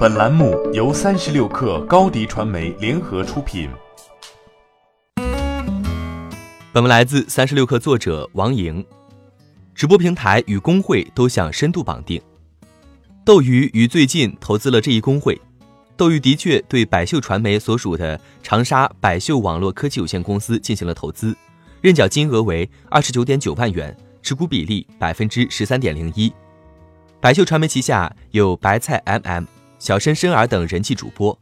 本栏目由三十六氪高低传媒联合出品。本文来自三十六氪作者王莹。直播平台与工会都想深度绑定。斗鱼于最近投资了这一工会。斗鱼的确对百秀传媒所属的长沙百秀网络科技有限公司进行了投资，认缴金额为二十九点九万元，持股比例百分之十三点零一。百秀传媒旗下有白菜 MM、小申申儿等人气主播，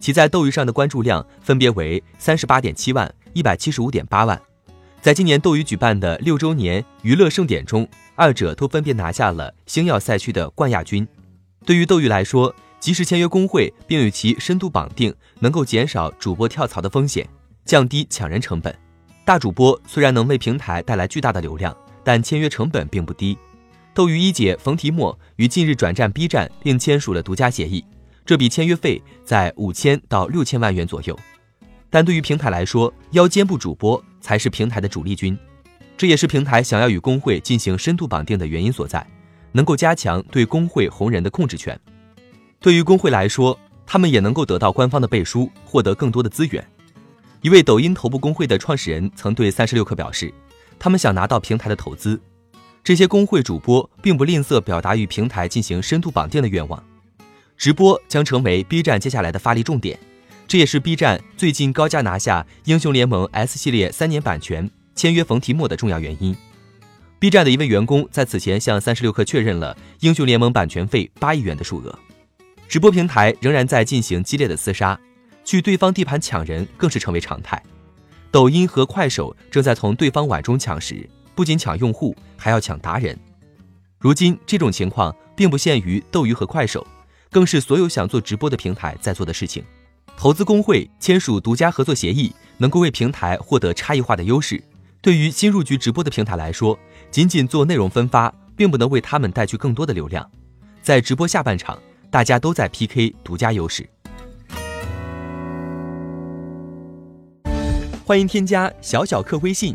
其在斗鱼上的关注量分别为三十八点七万、一百七十五点八万。在今年斗鱼举办的六周年娱乐盛典中，二者都分别拿下了星耀赛区的冠亚军。对于斗鱼来说，及时签约工会并与其深度绑定，能够减少主播跳槽的风险，降低抢人成本。大主播虽然能为平台带来巨大的流量，但签约成本并不低。斗鱼一姐冯提莫于近日转战 B 站，并签署了独家协议，这笔签约费在五千到六千万元左右。但对于平台来说，腰间部主播才是平台的主力军，这也是平台想要与工会进行深度绑定的原因所在，能够加强对工会红人的控制权。对于工会来说，他们也能够得到官方的背书，获得更多的资源。一位抖音头部工会的创始人曾对三十六氪表示，他们想拿到平台的投资。这些工会主播并不吝啬表达与平台进行深度绑定的愿望，直播将成为 B 站接下来的发力重点，这也是 B 站最近高价拿下英雄联盟 S 系列三年版权、签约冯提莫的重要原因。B 站的一位员工在此前向三十六氪确认了英雄联盟版权费八亿元的数额。直播平台仍然在进行激烈的厮杀，去对方地盘抢人更是成为常态。抖音和快手正在从对方碗中抢食。不仅抢用户，还要抢达人。如今这种情况并不限于斗鱼和快手，更是所有想做直播的平台在做的事情。投资工会签署独家合作协议，能够为平台获得差异化的优势。对于新入局直播的平台来说，仅仅做内容分发，并不能为他们带去更多的流量。在直播下半场，大家都在 PK 独家优势。欢迎添加小小客微信。